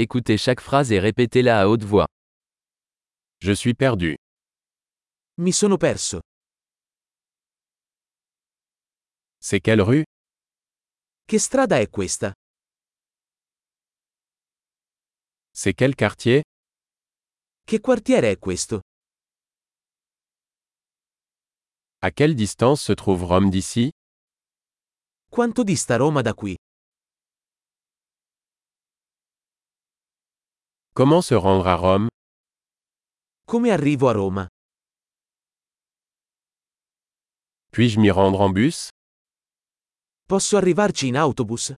Écoutez chaque phrase et répétez-la à haute voix. Je suis perdu. Mi sono perso. C'est quelle rue? Che strada è questa? C'est quel quartier? Che quartiere è questo? À quelle distance se trouve Rome d'ici? Quanto dista Roma da qui? Comment se rendre à Rome? Come arrivo a Roma? Puis-je m'y rendre en bus? Posso arrivarci in autobus?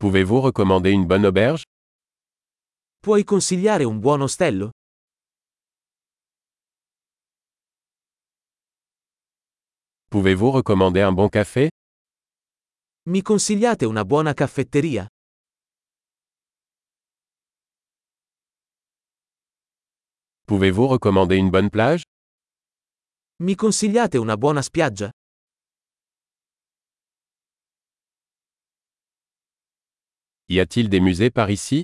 Pouvez-vous recommander une bonne auberge? Puoi consigliare un buon ostello? Pouvez-vous recommander un bon café? Mi consigliate una buona caffetteria? Pouvez-vous recommander une bonne plage? Mi consigliate una buona spiaggia? Y a-t-il des musées par ici?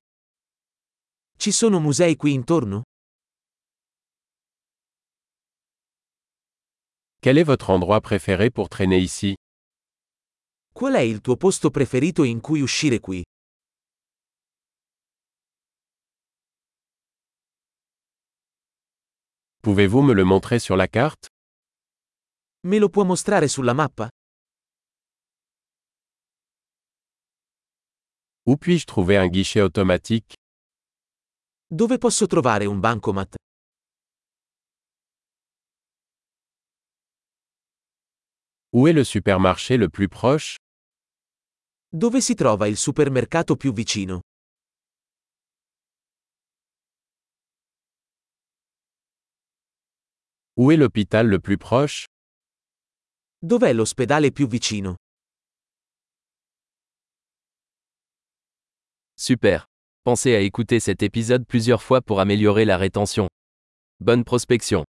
Ci sono musei qui intorno? Quel est votre endroit préféré pour traîner ici? Qual è il tuo posto preferito in cui uscire qui? Pouvez-vous me le montrer sur la carte? Me lo può mostrare sulla mappa? Où puis-je trouver un guichet automatique? Dove posso trovare un bancomat? Où est le supermarché le plus proche? Dove si trova il supermercato più vicino? Où est l'hôpital le plus proche? Dov'è l'ospedale più vicino? Super. Pensez à écouter cet épisode plusieurs fois pour améliorer la rétention. Bonne prospection.